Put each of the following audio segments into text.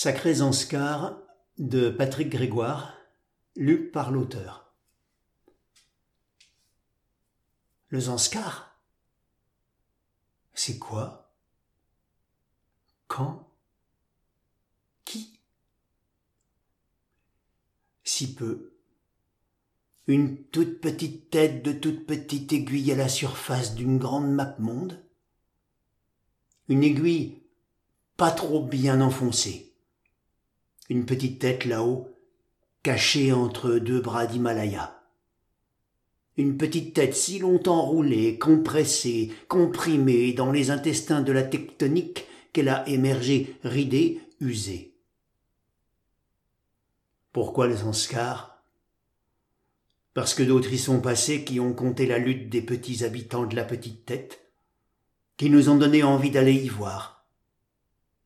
Sacré Zanskar de Patrick Grégoire, lu par l'auteur. Le Zanskar? C'est quoi? Quand? Qui? Si peu. Une toute petite tête de toute petite aiguille à la surface d'une grande map monde? Une aiguille pas trop bien enfoncée une petite tête là-haut, cachée entre deux bras d'Himalaya. Une petite tête si longtemps roulée, compressée, comprimée dans les intestins de la tectonique qu'elle a émergé ridée, usée. Pourquoi le Sanskar? Parce que d'autres y sont passés qui ont compté la lutte des petits habitants de la petite tête, qui nous ont donné envie d'aller y voir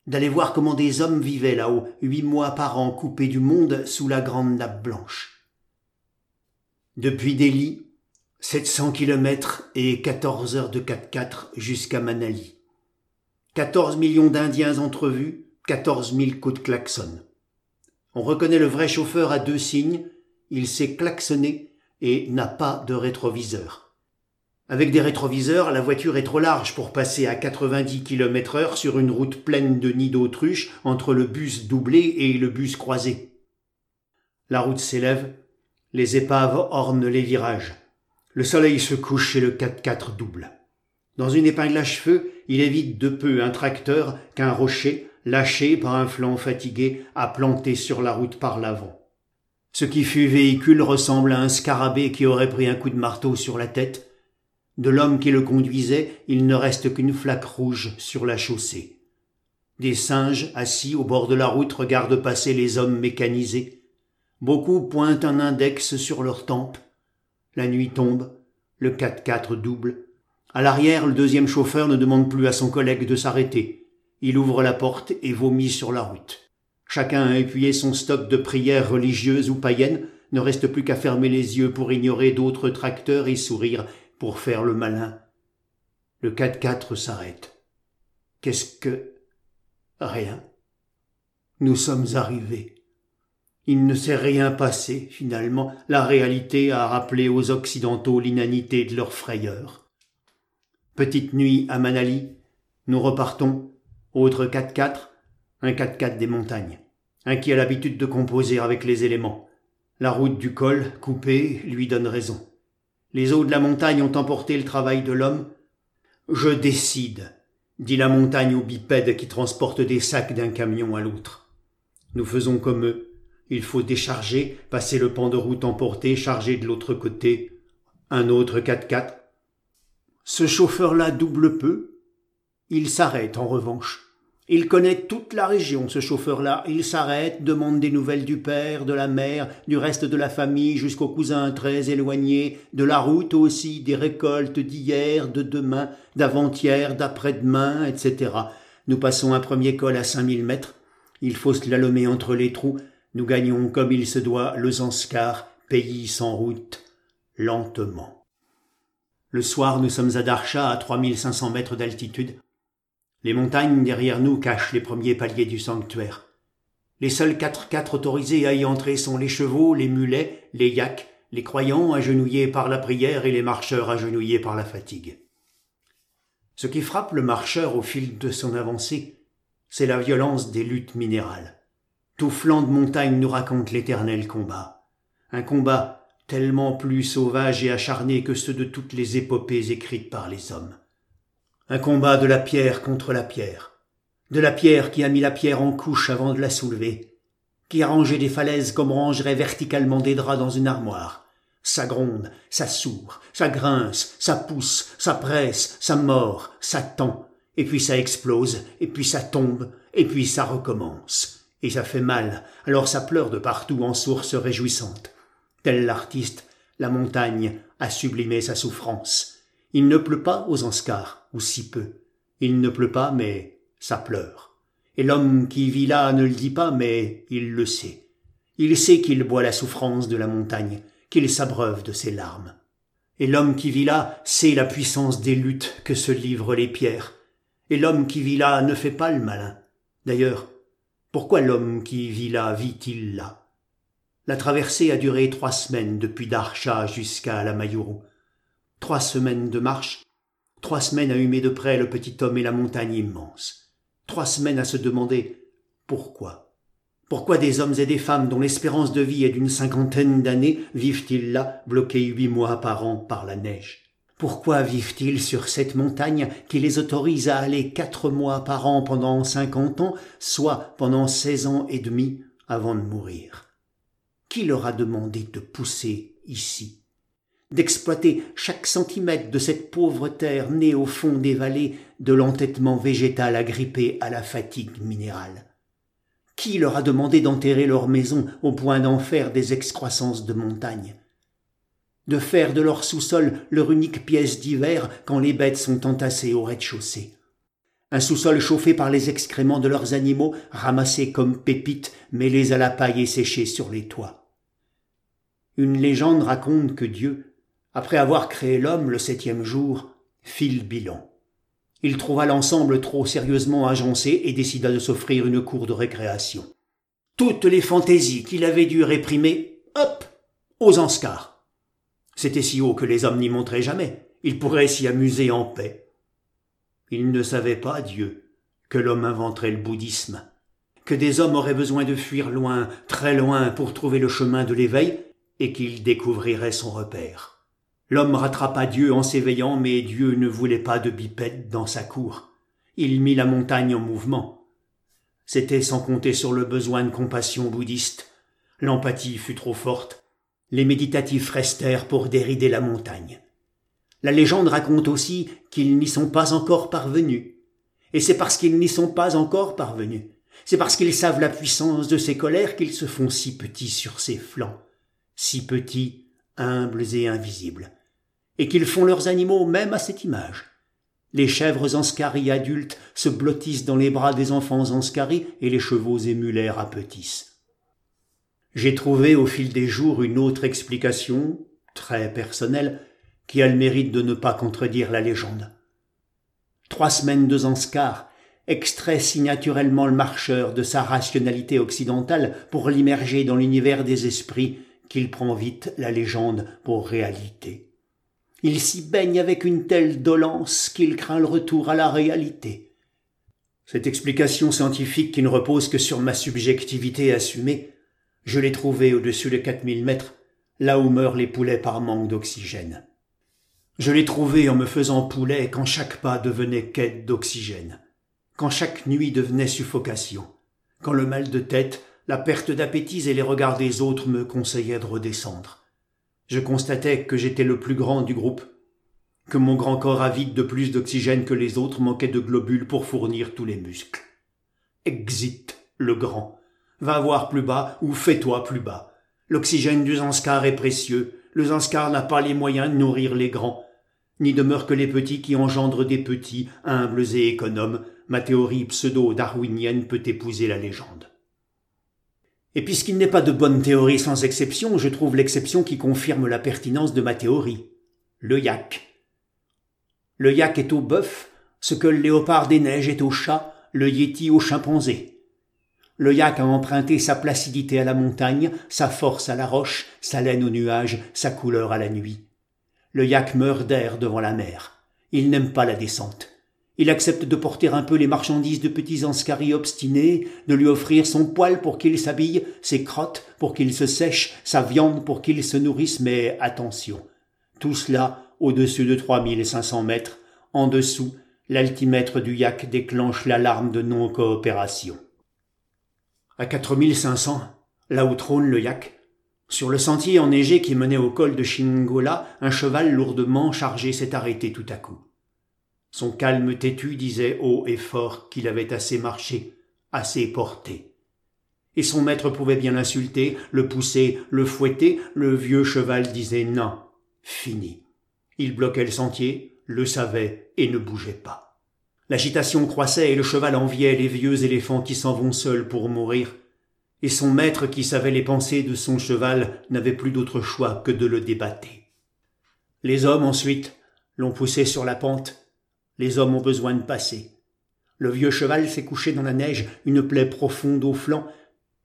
d'aller voir comment des hommes vivaient là-haut, huit mois par an coupés du monde sous la grande nappe blanche. Depuis Delhi, 700 kilomètres et 14 heures de 4x4 jusqu'à Manali. 14 millions d'Indiens entrevus, 14 000 coups de klaxon. On reconnaît le vrai chauffeur à deux signes, il sait klaxonner et n'a pas de rétroviseur. Avec des rétroviseurs, la voiture est trop large pour passer à 90 km heure sur une route pleine de nids d'autruche entre le bus doublé et le bus croisé. La route s'élève, les épaves ornent les virages. Le soleil se couche et le 4x4 double. Dans une épingle à cheveux, il évite de peu un tracteur qu'un rocher, lâché par un flanc fatigué, a planté sur la route par l'avant. Ce qui fut véhicule ressemble à un scarabée qui aurait pris un coup de marteau sur la tête, de l'homme qui le conduisait, il ne reste qu'une flaque rouge sur la chaussée. Des singes, assis au bord de la route, regardent passer les hommes mécanisés. Beaucoup pointent un index sur leurs tempes. La nuit tombe, le 4x4 double. À l'arrière, le deuxième chauffeur ne demande plus à son collègue de s'arrêter. Il ouvre la porte et vomit sur la route. Chacun a appuyé son stock de prières religieuses ou païennes, ne reste plus qu'à fermer les yeux pour ignorer d'autres tracteurs et sourire pour faire le malin. Le 4-4 s'arrête. Qu'est-ce que... Rien. Nous sommes arrivés. Il ne s'est rien passé, finalement. La réalité a rappelé aux Occidentaux l'inanité de leur frayeur. Petite nuit à Manali. Nous repartons. Autre 4-4. Un 4-4 des montagnes. Un qui a l'habitude de composer avec les éléments. La route du col, coupée, lui donne raison. Les eaux de la montagne ont emporté le travail de l'homme. Je décide, dit la montagne au bipède qui transporte des sacs d'un camion à l'autre. Nous faisons comme eux. Il faut décharger, passer le pan de route emporté, charger de l'autre côté. Un autre 4x4. Ce chauffeur-là double peu. Il s'arrête en revanche. Il connaît toute la région, ce chauffeur-là. Il s'arrête, demande des nouvelles du père, de la mère, du reste de la famille, jusqu'aux cousins très éloignés, de la route aussi, des récoltes d'hier, de demain, d'avant-hier, d'après-demain, etc. Nous passons un premier col à cinq mille mètres. Il faut slalomer entre les trous. Nous gagnons comme il se doit le Zanskar, pays sans route, lentement. Le soir, nous sommes à Darsha, à 3500 mètres d'altitude. Les montagnes derrière nous cachent les premiers paliers du sanctuaire. Les seuls quatre quatre autorisés à y entrer sont les chevaux, les mulets, les yaks, les croyants agenouillés par la prière et les marcheurs agenouillés par la fatigue. Ce qui frappe le marcheur au fil de son avancée, c'est la violence des luttes minérales. Tout flanc de montagne nous raconte l'éternel combat. Un combat tellement plus sauvage et acharné que ceux de toutes les épopées écrites par les hommes. Un combat de la pierre contre la pierre. De la pierre qui a mis la pierre en couche avant de la soulever. Qui a rangé des falaises comme rangerait verticalement des draps dans une armoire. Ça gronde, ça sourd, ça grince, ça pousse, ça presse, ça mord, ça tend. Et puis ça explose, et puis ça tombe, et puis ça recommence. Et ça fait mal, alors ça pleure de partout en sources réjouissantes. Tel l'artiste, la montagne a sublimé sa souffrance. Il ne pleut pas aux Anscars, ou si peu. Il ne pleut pas, mais ça pleure. Et l'homme qui vit là ne le dit pas, mais il le sait. Il sait qu'il boit la souffrance de la montagne, qu'il s'abreuve de ses larmes. Et l'homme qui vit là sait la puissance des luttes que se livrent les pierres. Et l'homme qui vit là ne fait pas le malin. D'ailleurs, Pourquoi l'homme qui vit là vit-il là? La traversée a duré trois semaines depuis Darcha jusqu'à la Mayuru. Trois semaines de marche, trois semaines à humer de près le petit homme et la montagne immense. Trois semaines à se demander pourquoi. Pourquoi des hommes et des femmes dont l'espérance de vie est d'une cinquantaine d'années vivent-ils là, bloqués huit mois par an par la neige? Pourquoi vivent-ils sur cette montagne qui les autorise à aller quatre mois par an pendant cinquante ans, soit pendant seize ans et demi avant de mourir? Qui leur a demandé de pousser ici? D'exploiter chaque centimètre de cette pauvre terre née au fond des vallées de l'entêtement végétal agrippé à la fatigue minérale. Qui leur a demandé d'enterrer leur maison au point d'en faire des excroissances de montagne? De faire de leur sous-sol leur unique pièce d'hiver quand les bêtes sont entassées au rez-de-chaussée un sous-sol chauffé par les excréments de leurs animaux, ramassés comme pépites, mêlés à la paille et séchés sur les toits. Une légende raconte que Dieu, après avoir créé l'homme le septième jour, fit le bilan. Il trouva l'ensemble trop sérieusement agencé et décida de s'offrir une cour de récréation. Toutes les fantaisies qu'il avait dû réprimer, hop, aux Anscars. C'était si haut que les hommes n'y montraient jamais. Ils pourraient s'y amuser en paix. Il ne savait pas, Dieu, que l'homme inventerait le bouddhisme, que des hommes auraient besoin de fuir loin, très loin, pour trouver le chemin de l'éveil, et qu'il découvrirait son repère. L'homme rattrapa Dieu en s'éveillant, mais Dieu ne voulait pas de bipède dans sa cour. Il mit la montagne en mouvement. C'était sans compter sur le besoin de compassion bouddhiste. L'empathie fut trop forte. Les méditatifs restèrent pour dérider la montagne. La légende raconte aussi qu'ils n'y sont pas encore parvenus. Et c'est parce qu'ils n'y sont pas encore parvenus. C'est parce qu'ils savent la puissance de ces colères qu'ils se font si petits sur ses flancs. Si petits, humbles et invisibles et qu'ils font leurs animaux même à cette image. Les chèvres anscaries adultes se blottissent dans les bras des enfants anscaries et les chevaux émulaires apetissent. J'ai trouvé au fil des jours une autre explication, très personnelle, qui a le mérite de ne pas contredire la légende. Trois semaines de Zanskar extrait si naturellement le marcheur de sa rationalité occidentale pour l'immerger dans l'univers des esprits qu'il prend vite la légende pour réalité. Il s'y baigne avec une telle dolence qu'il craint le retour à la réalité. Cette explication scientifique qui ne repose que sur ma subjectivité assumée, je l'ai trouvée au-dessus de 4000 mètres, là où meurent les poulets par manque d'oxygène. Je l'ai trouvée en me faisant poulet quand chaque pas devenait quête d'oxygène, quand chaque nuit devenait suffocation, quand le mal de tête, la perte d'appétit et les regards des autres me conseillaient de redescendre. Je constatais que j'étais le plus grand du groupe, que mon grand corps avide de plus d'oxygène que les autres manquait de globules pour fournir tous les muscles. Exit, le grand. Va voir plus bas ou fais-toi plus bas. L'oxygène du Zanskar est précieux. Le Zanskar n'a pas les moyens de nourrir les grands. N'y demeurent que les petits qui engendrent des petits, humbles et économes. Ma théorie pseudo-darwinienne peut épouser la légende. Et puisqu'il n'est pas de bonne théorie sans exception, je trouve l'exception qui confirme la pertinence de ma théorie. Le yak. Le yak est au bœuf, ce que le léopard des neiges est au chat, le yéti au chimpanzé. Le yak a emprunté sa placidité à la montagne, sa force à la roche, sa laine au nuage, sa couleur à la nuit. Le yak meurt d'air devant la mer. Il n'aime pas la descente. Il accepte de porter un peu les marchandises de petits anscaris obstinés, de lui offrir son poil pour qu'il s'habille, ses crottes pour qu'il se sèche, sa viande pour qu'il se nourrisse, mais attention. Tout cela au-dessus de 3500 mètres. En dessous, l'altimètre du yak déclenche l'alarme de non-coopération. À 4500, là où trône le yak, sur le sentier enneigé qui menait au col de Shingola, un cheval lourdement chargé s'est arrêté tout à coup. Son calme têtu disait haut et fort qu'il avait assez marché, assez porté. Et son maître pouvait bien l'insulter, le pousser, le fouetter, le vieux cheval disait non, fini. Il bloquait le sentier, le savait et ne bougeait pas. L'agitation croissait et le cheval enviait les vieux éléphants qui s'en vont seuls pour mourir, et son maître qui savait les pensées de son cheval n'avait plus d'autre choix que de le débattre. Les hommes ensuite l'ont poussé sur la pente, les hommes ont besoin de passer. Le vieux cheval s'est couché dans la neige, une plaie profonde au flanc,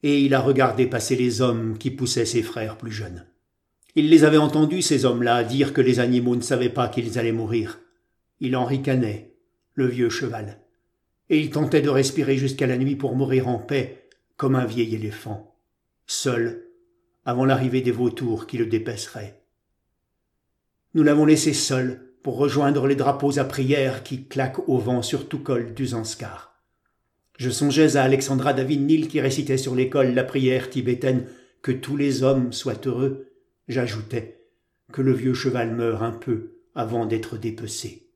et il a regardé passer les hommes qui poussaient ses frères plus jeunes. Il les avait entendus, ces hommes-là, dire que les animaux ne savaient pas qu'ils allaient mourir. Il en ricanait, le vieux cheval, et il tentait de respirer jusqu'à la nuit pour mourir en paix, comme un vieil éléphant, seul, avant l'arrivée des vautours qui le dépeceraient. Nous l'avons laissé seul pour rejoindre les drapeaux à prière qui claquent au vent sur tout col du Zanskar. Je songeais à Alexandra David Nil qui récitait sur l'école la prière tibétaine que tous les hommes soient heureux. J'ajoutais que le vieux cheval meure un peu avant d'être dépecé.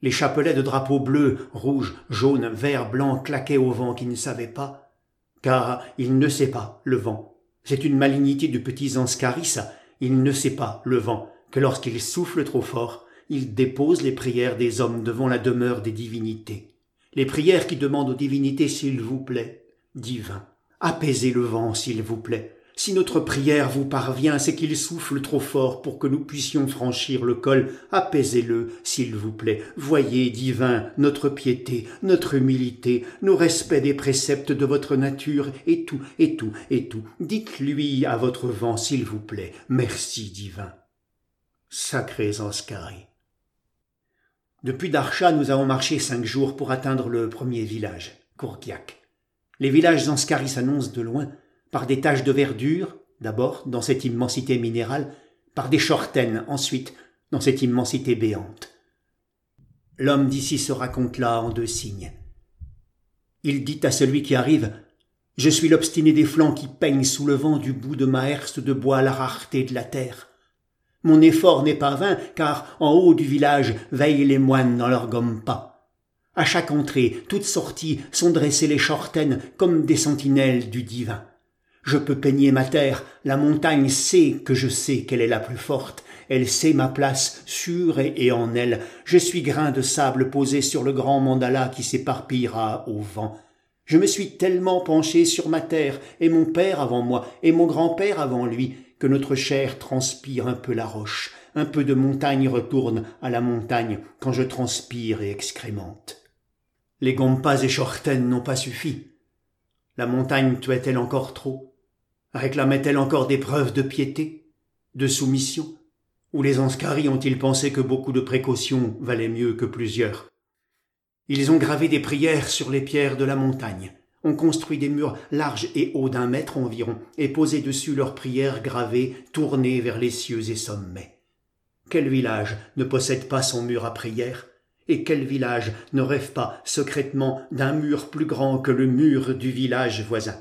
Les chapelets de drapeaux bleus, rouges, jaunes, verts, blancs claquaient au vent qui ne savait pas, car il ne sait pas le vent. C'est une malignité du petit Zanscarissa. Il ne sait pas le vent que lorsqu'il souffle trop fort, il dépose les prières des hommes devant la demeure des divinités les prières qui demandent aux divinités s'il vous plaît, divin. Apaisez le vent, s'il vous plaît. Si notre prière vous parvient, c'est qu'il souffle trop fort pour que nous puissions franchir le col. Apaisez-le, s'il vous plaît. Voyez, divin, notre piété, notre humilité, nos respects des préceptes de votre nature, et tout, et tout, et tout. Dites-lui à votre vent, s'il vous plaît. Merci, divin. Sacrés Anscari. Depuis Darcha, nous avons marché cinq jours pour atteindre le premier village, Kourkiak. Les villages Zanskari s'annoncent de loin, par des taches de verdure, d'abord dans cette immensité minérale, par des chortaines ensuite dans cette immensité béante. L'homme d'ici se raconte là en deux signes. Il dit à celui qui arrive Je suis l'obstiné des flancs qui peigne sous le vent du bout de ma herse de bois la rareté de la terre. Mon effort n'est pas vain, car en haut du village veillent les moines dans leurs gompas. À chaque entrée, toute sortie, sont dressées les chortaines comme des sentinelles du divin. Je peux peigner ma terre, la montagne sait que je sais qu'elle est la plus forte, elle sait ma place sûre et en elle. Je suis grain de sable posé sur le grand mandala qui s'éparpillera au vent. Je me suis tellement penché sur ma terre, et mon père avant moi, et mon grand-père avant lui, que notre chair transpire un peu la roche, un peu de montagne retourne à la montagne quand je transpire et excrémente. Les gompas et chortaines n'ont pas suffi. La montagne tuait-elle encore trop? Réclamait-elle encore des preuves de piété, de soumission? Ou les Anscaris ont-ils pensé que beaucoup de précautions valaient mieux que plusieurs? Ils ont gravé des prières sur les pierres de la montagne, on construit des murs larges et hauts d'un mètre environ, et posé dessus leurs prières gravées, tournées vers les cieux et sommets. Quel village ne possède pas son mur à prière? Et quel village ne rêve pas secrètement d'un mur plus grand que le mur du village voisin?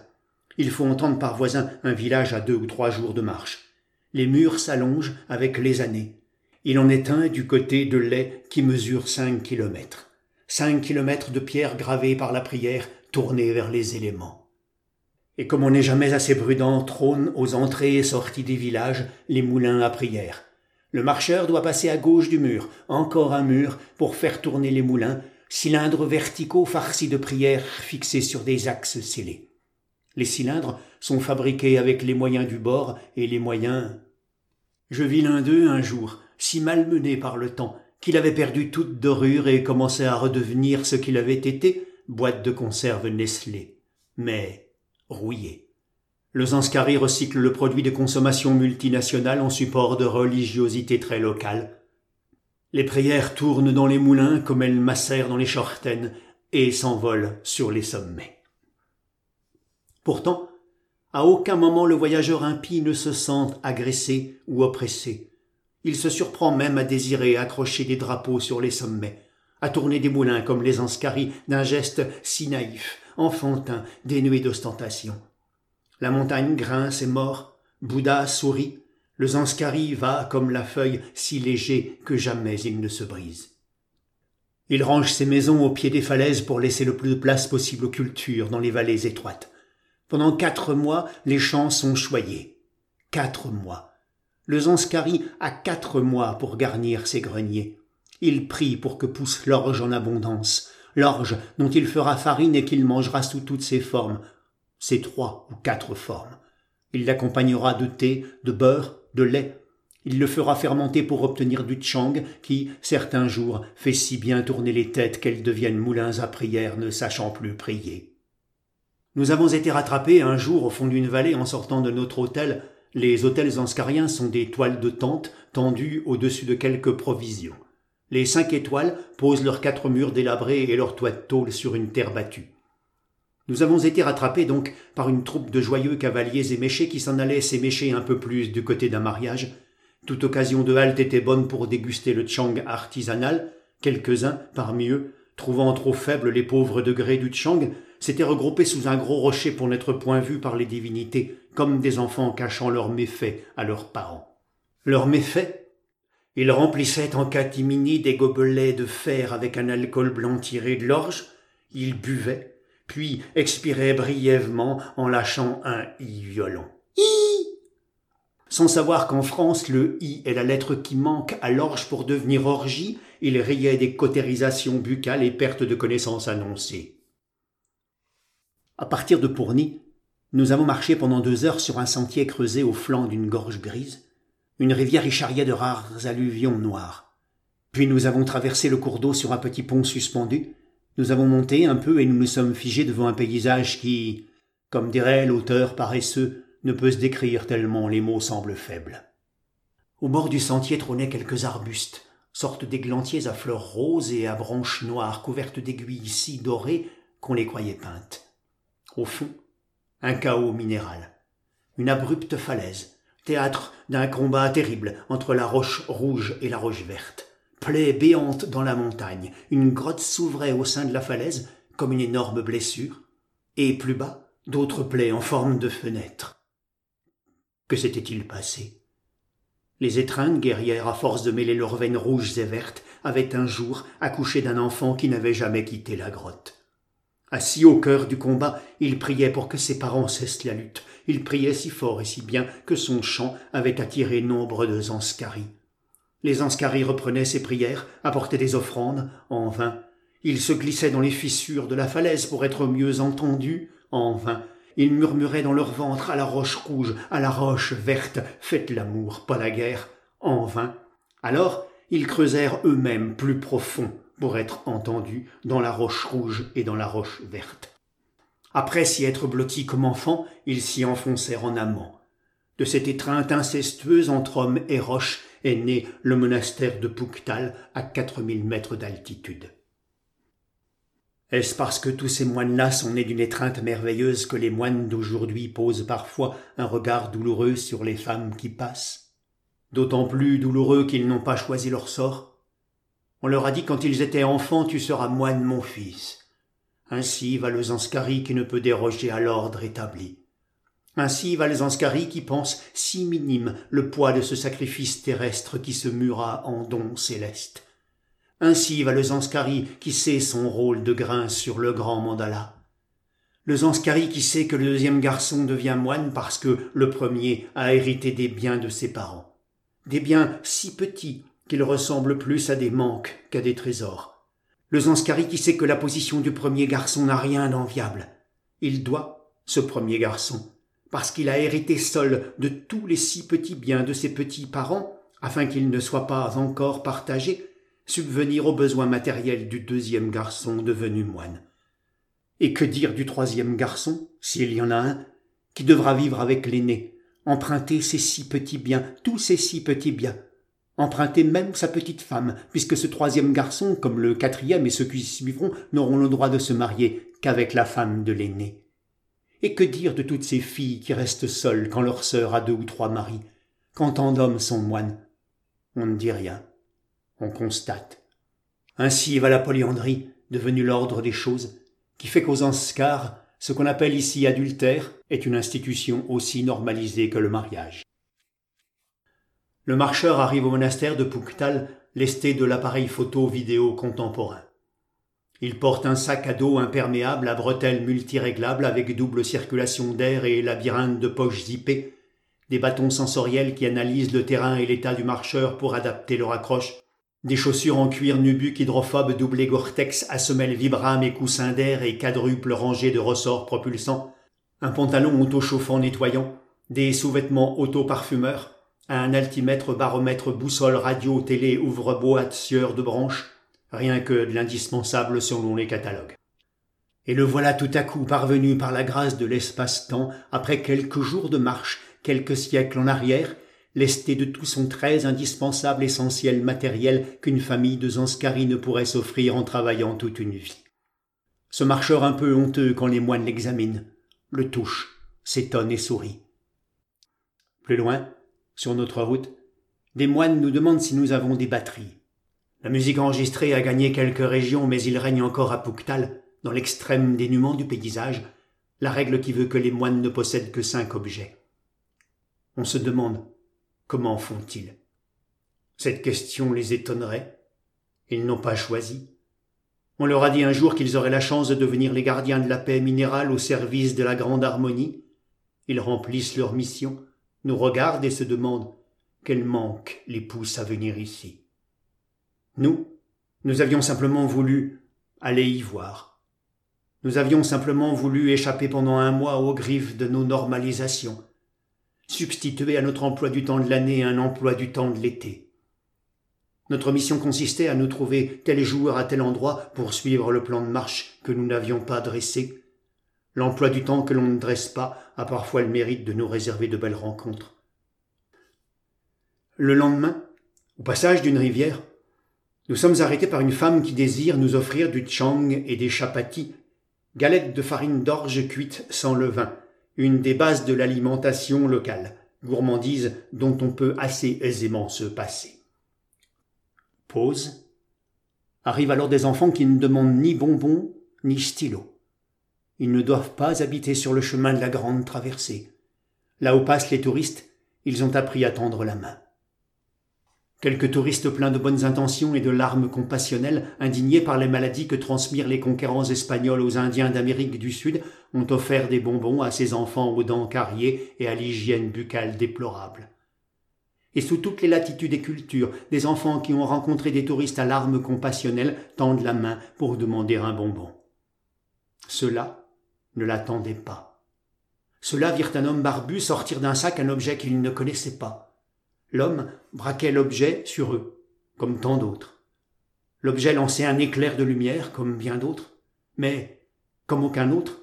Il faut entendre par voisin un village à deux ou trois jours de marche. Les murs s'allongent avec les années. Il en est un du côté de lait qui mesure cinq kilomètres. Cinq kilomètres de pierres gravées par la prière tourné vers les éléments. Et comme on n'est jamais assez prudent, trônent aux entrées et sorties des villages les moulins à prière. Le marcheur doit passer à gauche du mur, encore un mur, pour faire tourner les moulins, cylindres verticaux farcis de prières fixés sur des axes scellés. Les cylindres sont fabriqués avec les moyens du bord et les moyens. Je vis l'un d'eux un jour, si malmené par le temps, qu'il avait perdu toute dorure et commençait à redevenir ce qu'il avait été, boîte de conserve Nestlé, mais rouillée. Le Zanskari recycle le produit de consommation multinationale en support de religiosité très locale. Les prières tournent dans les moulins comme elles macèrent dans les chortaines et s'envolent sur les sommets. Pourtant, à aucun moment le voyageur impie ne se sent agressé ou oppressé. Il se surprend même à désirer accrocher des drapeaux sur les sommets à tourner des moulins comme les Anscaris d'un geste si naïf, enfantin, dénué d'ostentation. La montagne grince et mord, Bouddha sourit, le Zanskari va comme la feuille si léger que jamais il ne se brise. Il range ses maisons au pied des falaises pour laisser le plus de place possible aux cultures dans les vallées étroites. Pendant quatre mois, les champs sont choyés. Quatre mois. Le Zanskari a quatre mois pour garnir ses greniers. Il prie pour que pousse l'orge en abondance, l'orge dont il fera farine et qu'il mangera sous toutes ses formes, ses trois ou quatre formes. Il l'accompagnera de thé, de beurre, de lait. Il le fera fermenter pour obtenir du tchang qui, certains jours, fait si bien tourner les têtes qu'elles deviennent moulins à prière ne sachant plus prier. Nous avons été rattrapés un jour au fond d'une vallée en sortant de notre hôtel. Les hôtels anscariens sont des toiles de tente tendues au-dessus de quelques provisions. Les cinq étoiles posent leurs quatre murs délabrés et leurs toits de tôle sur une terre battue. Nous avons été rattrapés donc par une troupe de joyeux cavaliers éméchés qui s'en allaient s'émécher un peu plus du côté d'un mariage, toute occasion de halte était bonne pour déguster le tchang artisanal. Quelques-uns, parmi eux, trouvant trop faibles les pauvres degrés du tchang, s'étaient regroupés sous un gros rocher pour n'être point vus par les divinités, comme des enfants cachant leurs méfaits à leurs parents. Leurs méfaits Ils remplissaient en catimini des gobelets de fer avec un alcool blanc tiré de l'orge, ils buvaient, puis expiraient brièvement en lâchant un i violent sans savoir qu'en France le i est la lettre qui manque à l'orge pour devenir orgie, il riait des cautérisations buccales et pertes de connaissances annoncées. À partir de Pourny, nous avons marché pendant deux heures sur un sentier creusé au flanc d'une gorge grise. Une rivière y charriait de rares alluvions noires. Puis nous avons traversé le cours d'eau sur un petit pont suspendu. Nous avons monté un peu et nous nous sommes figés devant un paysage qui, comme dirait l'auteur paresseux, ne peut se décrire tellement les mots semblent faibles. Au bord du sentier trônaient quelques arbustes, sortes d'églantiers à fleurs roses et à branches noires couvertes d'aiguilles si dorées qu'on les croyait peintes. Au fond, un chaos minéral, une abrupte falaise, théâtre d'un combat terrible entre la roche rouge et la roche verte, plaie béante dans la montagne, une grotte s'ouvrait au sein de la falaise comme une énorme blessure, et plus bas, d'autres plaies en forme de fenêtres. Que s'était-il passé? Les étreintes guerrières, à force de mêler leurs veines rouges et vertes, avaient un jour accouché d'un enfant qui n'avait jamais quitté la grotte. Assis au cœur du combat, il priait pour que ses parents cessent la lutte. Il priait si fort et si bien que son chant avait attiré nombre de Zanscaris. Les Zanscaris reprenaient ses prières, apportaient des offrandes, en vain. Il se glissait dans les fissures de la falaise pour être mieux entendu, en vain. Ils murmuraient dans leur ventre à la roche rouge, à la roche verte, faites l'amour, pas la guerre, en vain. Alors ils creusèrent eux-mêmes plus profond pour être entendus dans la roche rouge et dans la roche verte. Après s'y être blottis comme enfants, ils s'y enfoncèrent en amants. De cette étreinte incestueuse entre homme et roche est né le monastère de Pouctal à quatre mille mètres d'altitude. Est-ce parce que tous ces moines-là sont nés d'une étreinte merveilleuse que les moines d'aujourd'hui posent parfois un regard douloureux sur les femmes qui passent? D'autant plus douloureux qu'ils n'ont pas choisi leur sort. On leur a dit quand ils étaient enfants Tu seras moine, mon fils. Ainsi va le Zanskari qui ne peut déroger à l'ordre établi. Ainsi va le Zanskari qui pense si minime le poids de ce sacrifice terrestre qui se mura en don céleste. Ainsi va le Zanskari qui sait son rôle de grain sur le grand mandala. Le Zanskari qui sait que le deuxième garçon devient moine parce que le premier a hérité des biens de ses parents. Des biens si petits qu'ils ressemblent plus à des manques qu'à des trésors. Le Zanskari qui sait que la position du premier garçon n'a rien d'enviable. Il doit, ce premier garçon, parce qu'il a hérité seul de tous les si petits biens de ses petits parents, afin qu'ils ne soient pas encore partagés, subvenir aux besoins matériels du deuxième garçon devenu moine. Et que dire du troisième garçon, s'il y en a un, qui devra vivre avec l'aîné, emprunter ses six petits biens, tous ses six petits biens, emprunter même sa petite femme, puisque ce troisième garçon, comme le quatrième et ceux qui suivront, n'auront le droit de se marier qu'avec la femme de l'aîné. Et que dire de toutes ces filles qui restent seules quand leur sœur a deux ou trois maris, quand tant d'hommes sont moines On ne dit rien on constate. Ainsi va la polyandrie, devenue l'ordre des choses, qui fait qu'aux Anscars, ce qu'on appelle ici adultère est une institution aussi normalisée que le mariage. Le marcheur arrive au monastère de Pouctal, lesté de l'appareil photo vidéo contemporain. Il porte un sac à dos imperméable à bretelles multiréglables avec double circulation d'air et labyrinthe de poches zippées, des bâtons sensoriels qui analysent le terrain et l'état du marcheur pour adapter leur accroche, des chaussures en cuir nubuque hydrophobe doublées Gore-Tex à semelles Vibram et coussins d'air et quadruple rangées de ressorts propulsants, un pantalon auto-chauffant nettoyant, des sous-vêtements auto-parfumeurs, un altimètre, baromètre, boussole, radio, télé, ouvre-boîte, sieur de branches, rien que de l'indispensable selon les catalogues. Et le voilà tout à coup parvenu par la grâce de l'espace-temps, après quelques jours de marche, quelques siècles en arrière, lesté de tout son très indispensable essentiel matériel qu'une famille de Zanskari ne pourrait s'offrir en travaillant toute une vie. Ce marcheur un peu honteux quand les moines l'examinent, le touche, s'étonne et sourit. Plus loin, sur notre route, des moines nous demandent si nous avons des batteries. La musique enregistrée a gagné quelques régions, mais il règne encore à Pouctal, dans l'extrême dénuement du paysage, la règle qui veut que les moines ne possèdent que cinq objets. On se demande comment font-ils Cette question les étonnerait. Ils n'ont pas choisi. On leur a dit un jour qu'ils auraient la chance de devenir les gardiens de la paix minérale au service de la grande harmonie. Ils remplissent leur mission, nous regardent et se demandent quel manque les pousse à venir ici. Nous, nous avions simplement voulu aller y voir. Nous avions simplement voulu échapper pendant un mois aux griffes de nos normalisations, substituer à notre emploi du temps de l'année un emploi du temps de l'été. Notre mission consistait à nous trouver tel jour à tel endroit pour suivre le plan de marche que nous n'avions pas dressé. L'emploi du temps que l'on ne dresse pas a parfois le mérite de nous réserver de belles rencontres. Le lendemain, au passage d'une rivière, nous sommes arrêtés par une femme qui désire nous offrir du tchang et des chapatis, galettes de farine d'orge cuite sans levain, une des bases de l'alimentation locale, gourmandise dont on peut assez aisément se passer. Pause. Arrivent alors des enfants qui ne demandent ni bonbons ni stylos. Ils ne doivent pas habiter sur le chemin de la grande traversée. Là où passent les touristes, ils ont appris à tendre la main. Quelques touristes pleins de bonnes intentions et de larmes compassionnelles, indignés par les maladies que transmirent les conquérants espagnols aux Indiens d'Amérique du Sud, ont offert des bonbons à ces enfants aux dents carriées et à l'hygiène buccale déplorable. Et sous toutes les latitudes et cultures, des enfants qui ont rencontré des touristes à larmes compassionnelles tendent la main pour demander un bonbon. Ceux-là ne l'attendaient pas. Ceux-là virent un homme barbu sortir d'un sac un objet qu'ils ne connaissaient pas. L'homme braquait l'objet sur eux, comme tant d'autres. L'objet lançait un éclair de lumière, comme bien d'autres, mais, comme aucun autre,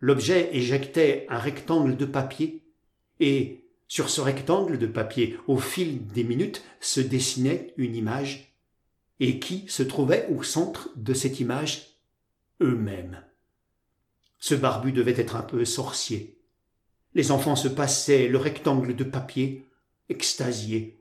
l'objet éjectait un rectangle de papier, et sur ce rectangle de papier, au fil des minutes, se dessinait une image, et qui se trouvait au centre de cette image eux-mêmes. Ce barbu devait être un peu sorcier. Les enfants se passaient le rectangle de papier extasiés.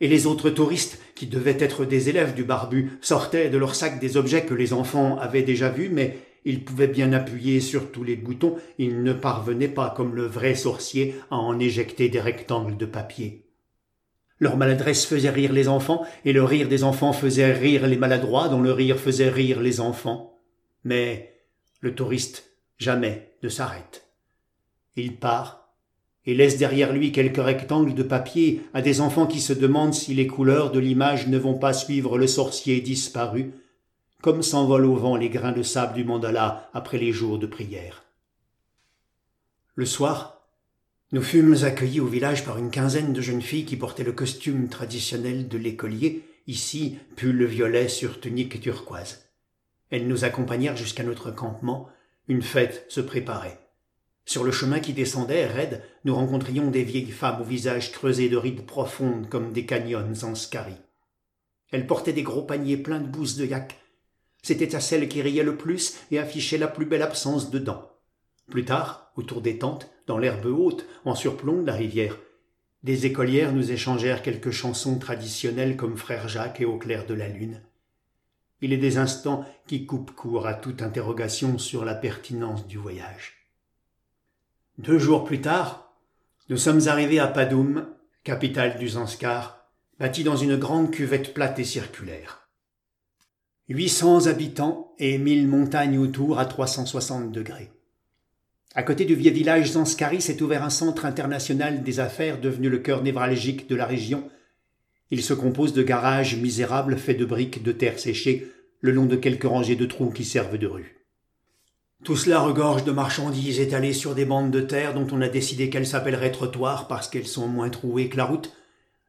Et les autres touristes, qui devaient être des élèves du barbu, sortaient de leur sac des objets que les enfants avaient déjà vus, mais ils pouvaient bien appuyer sur tous les boutons, ils ne parvenaient pas, comme le vrai sorcier, à en éjecter des rectangles de papier. Leur maladresse faisait rire les enfants, et le rire des enfants faisait rire les maladroits, dont le rire faisait rire les enfants. Mais le touriste jamais ne s'arrête. Il part et laisse derrière lui quelques rectangles de papier à des enfants qui se demandent si les couleurs de l'image ne vont pas suivre le sorcier disparu, comme s'envolent au vent les grains de sable du mandala après les jours de prière. Le soir, nous fûmes accueillis au village par une quinzaine de jeunes filles qui portaient le costume traditionnel de l'écolier, ici pull violet sur tunique turquoise. Elles nous accompagnèrent jusqu'à notre campement, une fête se préparait. Sur le chemin qui descendait, raide, nous rencontrions des vieilles femmes au visage creusé de rides profondes comme des canyons en scarie. Elles portaient des gros paniers pleins de bousses de yak. C'était à celle qui riait le plus et affichait la plus belle absence de dents. Plus tard, autour des tentes, dans l'herbe haute, en surplomb de la rivière, des écolières nous échangèrent quelques chansons traditionnelles comme Frère Jacques et Au clair de la lune. Il est des instants qui coupent court à toute interrogation sur la pertinence du voyage. Deux jours plus tard, nous sommes arrivés à Padoum, capitale du Zanskar, bâtie dans une grande cuvette plate et circulaire. 800 habitants et 1000 montagnes autour à 360 degrés. À côté du vieux village Zanskari s'est ouvert un centre international des affaires devenu le cœur névralgique de la région. Il se compose de garages misérables faits de briques de terre séchée le long de quelques rangées de trous qui servent de rue. Tout cela regorge de marchandises étalées sur des bandes de terre dont on a décidé qu'elles s'appelleraient trottoirs parce qu'elles sont moins trouées que la route,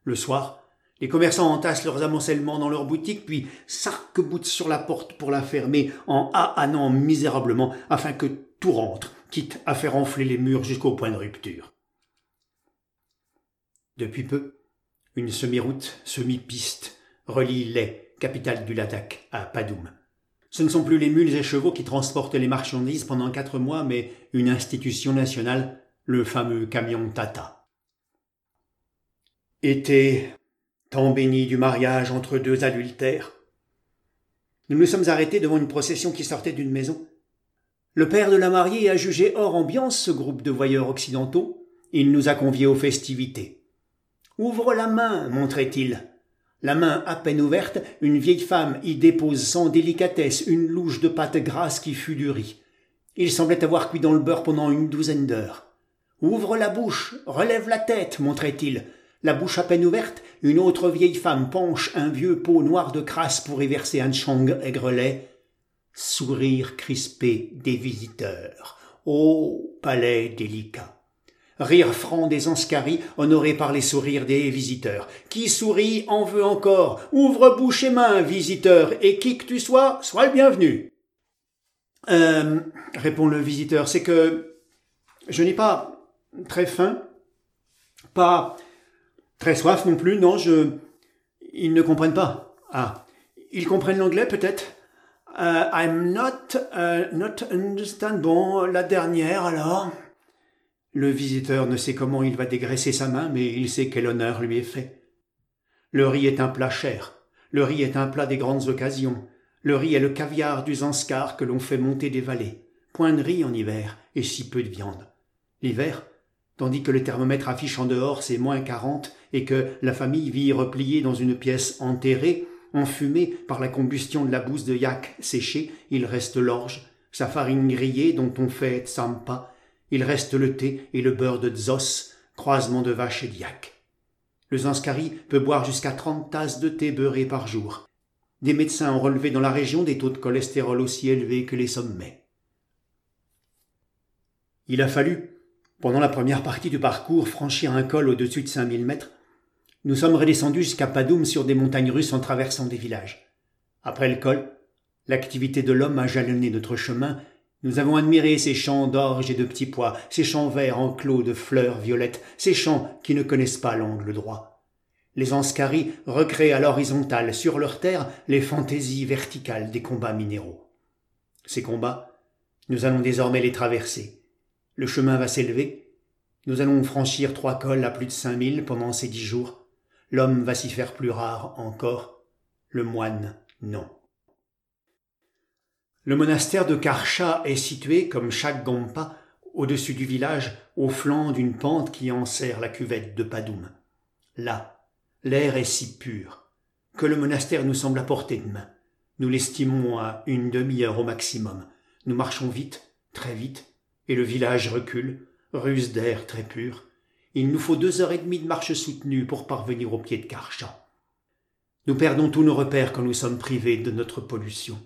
Le soir, les commerçants entassent leurs amoncellements dans leurs boutiques, puis s'arc-boutent sur la porte pour la fermer en ahanant misérablement afin que tout rentre, quitte à faire enfler les murs jusqu'au point de rupture. Depuis peu, une semi-route, semi-piste, relie Les, capitale du Ladakh, à Padoum. Ce ne sont plus les mules et chevaux qui transportent les marchandises pendant quatre mois, mais une institution nationale, le fameux camion Tata. Été, temps béni du mariage entre deux adultères. Nous nous sommes arrêtés devant une procession qui sortait d'une maison. Le père de la mariée a jugé hors ambiance ce groupe de voyeurs occidentaux. Il nous a conviés aux festivités. Ouvre la main, montrait-il. La main à peine ouverte, une vieille femme y dépose sans délicatesse une louche de pâte grasse qui fut du riz. Il semblait avoir cuit dans le beurre pendant une douzaine d'heures. Ouvre la bouche, relève la tête, montrait-il. La bouche à peine ouverte, une autre vieille femme penche un vieux pot noir de crasse pour y verser un chang aigrelet. Sourire crispé des visiteurs. Ô palais délicat rire franc des Anscaris, honorés par les sourires des visiteurs. Qui sourit en veut encore. Ouvre bouche et main, visiteur, et qui que tu sois, sois le bienvenu. Euh, répond le visiteur, c'est que je n'ai pas très faim, pas très soif non plus, non, je... Ils ne comprennent pas. Ah, ils comprennent l'anglais peut-être? Uh, I'm not, uh, not understand. Bon, la dernière alors. Le visiteur ne sait comment il va dégraisser sa main, mais il sait quel honneur lui est fait. Le riz est un plat cher. Le riz est un plat des grandes occasions. Le riz est le caviar du Zanskar que l'on fait monter des vallées. Point de riz en hiver et si peu de viande. L'hiver, tandis que le thermomètre affiche en dehors ses moins quarante et que la famille vit repliée dans une pièce enterrée, enfumée par la combustion de la bouse de yak séchée, il reste l'orge, sa farine grillée dont on fait tsampa, il reste le thé et le beurre de Zos, croisement de vache et d'yak. Le Zanskari peut boire jusqu'à trente tasses de thé beurré par jour. Des médecins ont relevé dans la région des taux de cholestérol aussi élevés que les sommets. Il a fallu, pendant la première partie du parcours, franchir un col au-dessus de cinq mille mètres. Nous sommes redescendus jusqu'à Padoum sur des montagnes russes en traversant des villages. Après le col, l'activité de l'homme a jalonné notre chemin nous avons admiré ces champs d'orge et de petits pois, ces champs verts enclos de fleurs violettes, ces champs qui ne connaissent pas l'angle droit. Les Anscaris recréent à l'horizontale sur leur terre les fantaisies verticales des combats minéraux. Ces combats, nous allons désormais les traverser. Le chemin va s'élever. Nous allons franchir trois cols à plus de cinq mille pendant ces dix jours. L'homme va s'y faire plus rare encore. Le moine, non. Le monastère de Karcha est situé, comme chaque Gompa, au-dessus du village, au flanc d'une pente qui enserre la cuvette de Padoum. Là, l'air est si pur que le monastère nous semble à portée de main. Nous l'estimons à une demi-heure au maximum. Nous marchons vite, très vite, et le village recule, ruse d'air très pur. Il nous faut deux heures et demie de marche soutenue pour parvenir au pied de Karcha. Nous perdons tous nos repères quand nous sommes privés de notre pollution.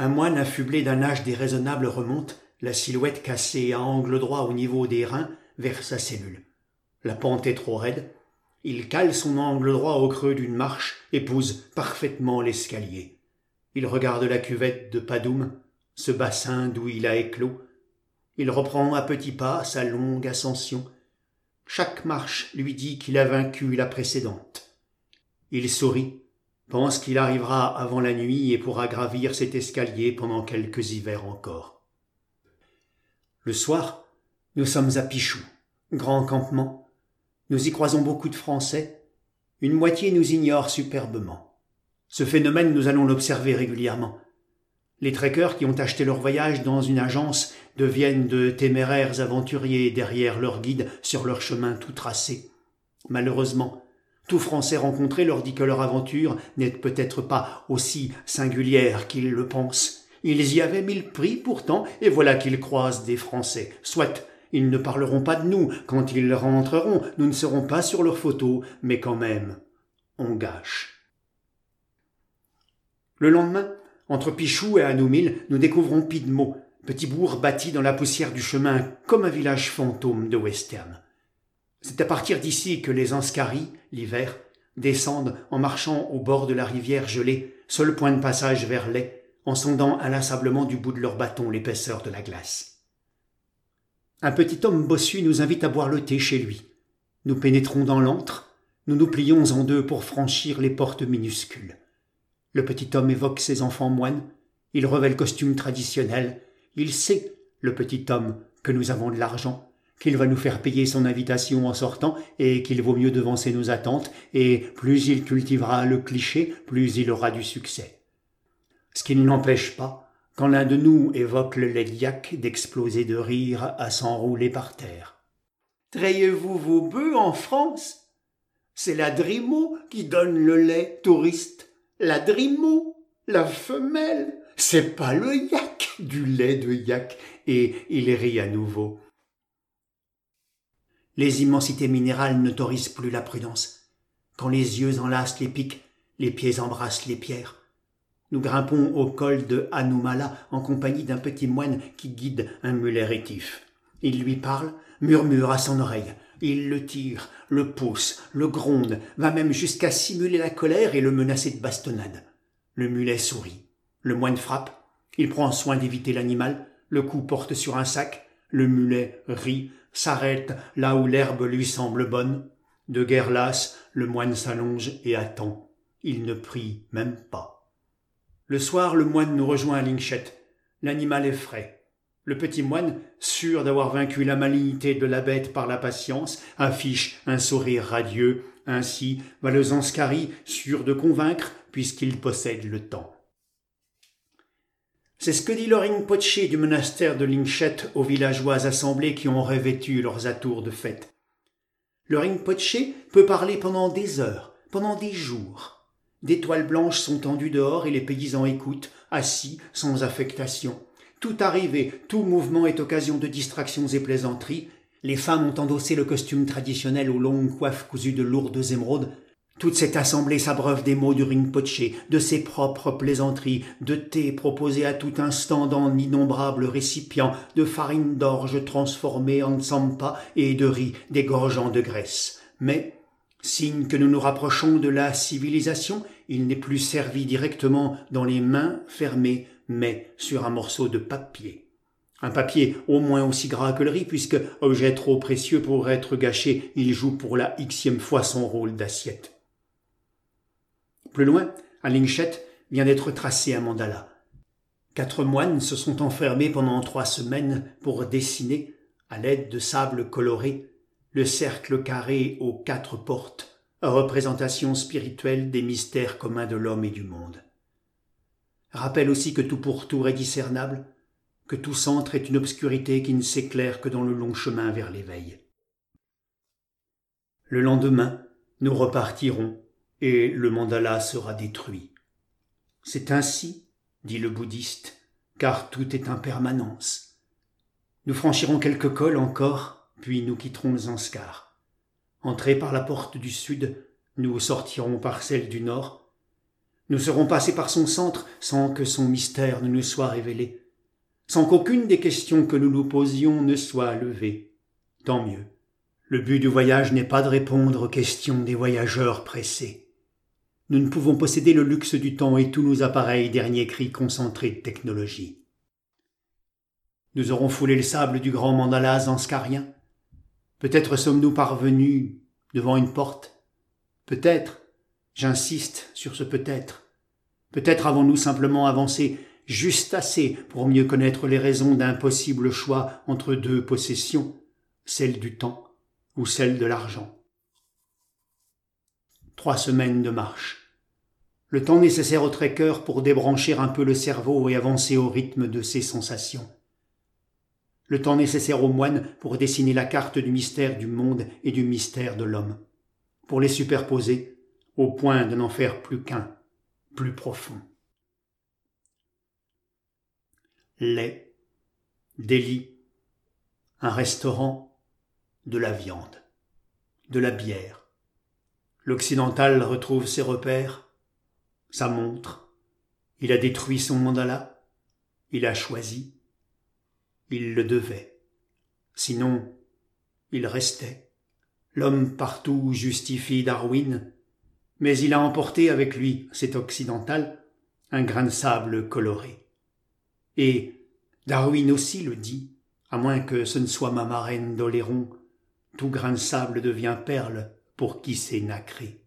Un moine affublé d'un âge déraisonnable remonte, la silhouette cassée à angle droit au niveau des reins, vers sa cellule. La pente est trop raide. Il cale son angle droit au creux d'une marche et parfaitement l'escalier. Il regarde la cuvette de Padoum, ce bassin d'où il a éclos. Il reprend à petits pas sa longue ascension. Chaque marche lui dit qu'il a vaincu la précédente. Il sourit pense qu'il arrivera avant la nuit et pourra gravir cet escalier pendant quelques hivers encore. Le soir, nous sommes à Pichou, grand campement. Nous y croisons beaucoup de Français. Une moitié nous ignore superbement. Ce phénomène, nous allons l'observer régulièrement. Les trekkers qui ont acheté leur voyage dans une agence deviennent de téméraires aventuriers derrière leur guide sur leur chemin tout tracé. Malheureusement, tout Français rencontré leur dit que leur aventure n'est peut-être pas aussi singulière qu'ils le pensent. Ils y avaient mille prix pourtant, et voilà qu'ils croisent des Français. Soit ils ne parleront pas de nous. Quand ils rentreront, nous ne serons pas sur leurs photos, mais quand même, on gâche. Le lendemain, entre Pichou et Anoumil, nous découvrons Pidmo, petit bourg bâti dans la poussière du chemin comme un village fantôme de western. C'est à partir d'ici que les Anscaris, l'hiver, descendent en marchant au bord de la rivière gelée, seul point de passage vers l'est, en sondant inlassablement du bout de leur bâton l'épaisseur de la glace. Un petit homme bossu nous invite à boire le thé chez lui. Nous pénétrons dans l'antre, nous nous plions en deux pour franchir les portes minuscules. Le petit homme évoque ses enfants moines, il revêt le costume traditionnel, il sait, le petit homme, que nous avons de l'argent, qu'il va nous faire payer son invitation en sortant et qu'il vaut mieux devancer nos attentes, et plus il cultivera le cliché, plus il aura du succès. Ce qui ne l'empêche pas, quand l'un de nous évoque le Lédiac, d'exploser de rire à s'enrouler par terre. Trayez-vous vos bœufs en France? C'est la Drimo qui donne le lait touriste. La Drimo, la femelle, c'est pas le yak du lait de yak. Et il rit à nouveau. Les immensités minérales n'autorisent plus la prudence. Quand les yeux enlacent les pics, les pieds embrassent les pierres. Nous grimpons au col de Anoumala en compagnie d'un petit moine qui guide un mulet rétif. Il lui parle, murmure à son oreille. Il le tire, le pousse, le gronde, va même jusqu'à simuler la colère et le menacer de bastonnade. Le mulet sourit. Le moine frappe. Il prend soin d'éviter l'animal. Le coup porte sur un sac. Le mulet rit, s'arrête là où l'herbe lui semble bonne. De guerre lasse, le moine s'allonge et attend. Il ne prie même pas. Le soir, le moine nous rejoint à Linchet. L'animal est frais. Le petit moine, sûr d'avoir vaincu la malignité de la bête par la patience, affiche un sourire radieux. Ainsi va le sûr de convaincre, puisqu'il possède le temps. C'est ce que dit le Rinpoché du monastère de Linchet aux villageois assemblés qui ont revêtu leurs atours de fête. Le Rinpoché peut parler pendant des heures, pendant des jours. Des toiles blanches sont tendues dehors et les paysans écoutent, assis, sans affectation. Tout arrivé, tout mouvement est occasion de distractions et plaisanteries. Les femmes ont endossé le costume traditionnel aux longues coiffes cousues de lourdes émeraudes, toute cette assemblée s'abreuve des mots du Rinpoche, de ses propres plaisanteries, de thé proposé à tout instant dans d'innombrables récipients, de farine d'orge transformée en tsampa et de riz dégorgeant de graisse. Mais, signe que nous nous rapprochons de la civilisation, il n'est plus servi directement dans les mains fermées, mais sur un morceau de papier. Un papier au moins aussi gras que le riz, puisque, objet trop précieux pour être gâché, il joue pour la xième fois son rôle d'assiette. Plus loin, à Linchet, vient d'être tracé un mandala. Quatre moines se sont enfermés pendant trois semaines pour dessiner, à l'aide de sable coloré, le cercle carré aux quatre portes, représentation spirituelle des mystères communs de l'homme et du monde. Rappelle aussi que tout pourtour est discernable, que tout centre est une obscurité qui ne s'éclaire que dans le long chemin vers l'éveil. Le lendemain, nous repartirons et le mandala sera détruit. C'est ainsi, dit le bouddhiste, car tout est impermanence. Nous franchirons quelques cols encore, puis nous quitterons le Zanskar. Entrés par la porte du sud, nous sortirons par celle du nord. Nous serons passés par son centre sans que son mystère ne nous soit révélé, sans qu'aucune des questions que nous nous posions ne soit levée. Tant mieux. Le but du voyage n'est pas de répondre aux questions des voyageurs pressés. Nous ne pouvons posséder le luxe du temps et tous nos appareils dernier cri concentrés de technologie. Nous aurons foulé le sable du grand mandala zanskarien. Peut-être sommes-nous parvenus devant une porte. Peut-être, j'insiste sur ce peut-être. Peut-être avons-nous simplement avancé juste assez pour mieux connaître les raisons d'un possible choix entre deux possessions, celle du temps ou celle de l'argent. Trois semaines de marche le temps nécessaire au trekker pour débrancher un peu le cerveau et avancer au rythme de ses sensations. Le temps nécessaire au moine pour dessiner la carte du mystère du monde et du mystère de l'homme, pour les superposer au point de n'en faire plus qu'un, plus profond. Lait, des lits, un restaurant, de la viande, de la bière. L'occidental retrouve ses repères, sa montre. Il a détruit son mandala. Il a choisi. Il le devait. Sinon, il restait. L'homme partout justifie Darwin, mais il a emporté avec lui, cet occidental, un grain de sable coloré. Et Darwin aussi le dit, à moins que ce ne soit ma marraine d'Oléron, tout grain de sable devient perle pour qui s'est nacré.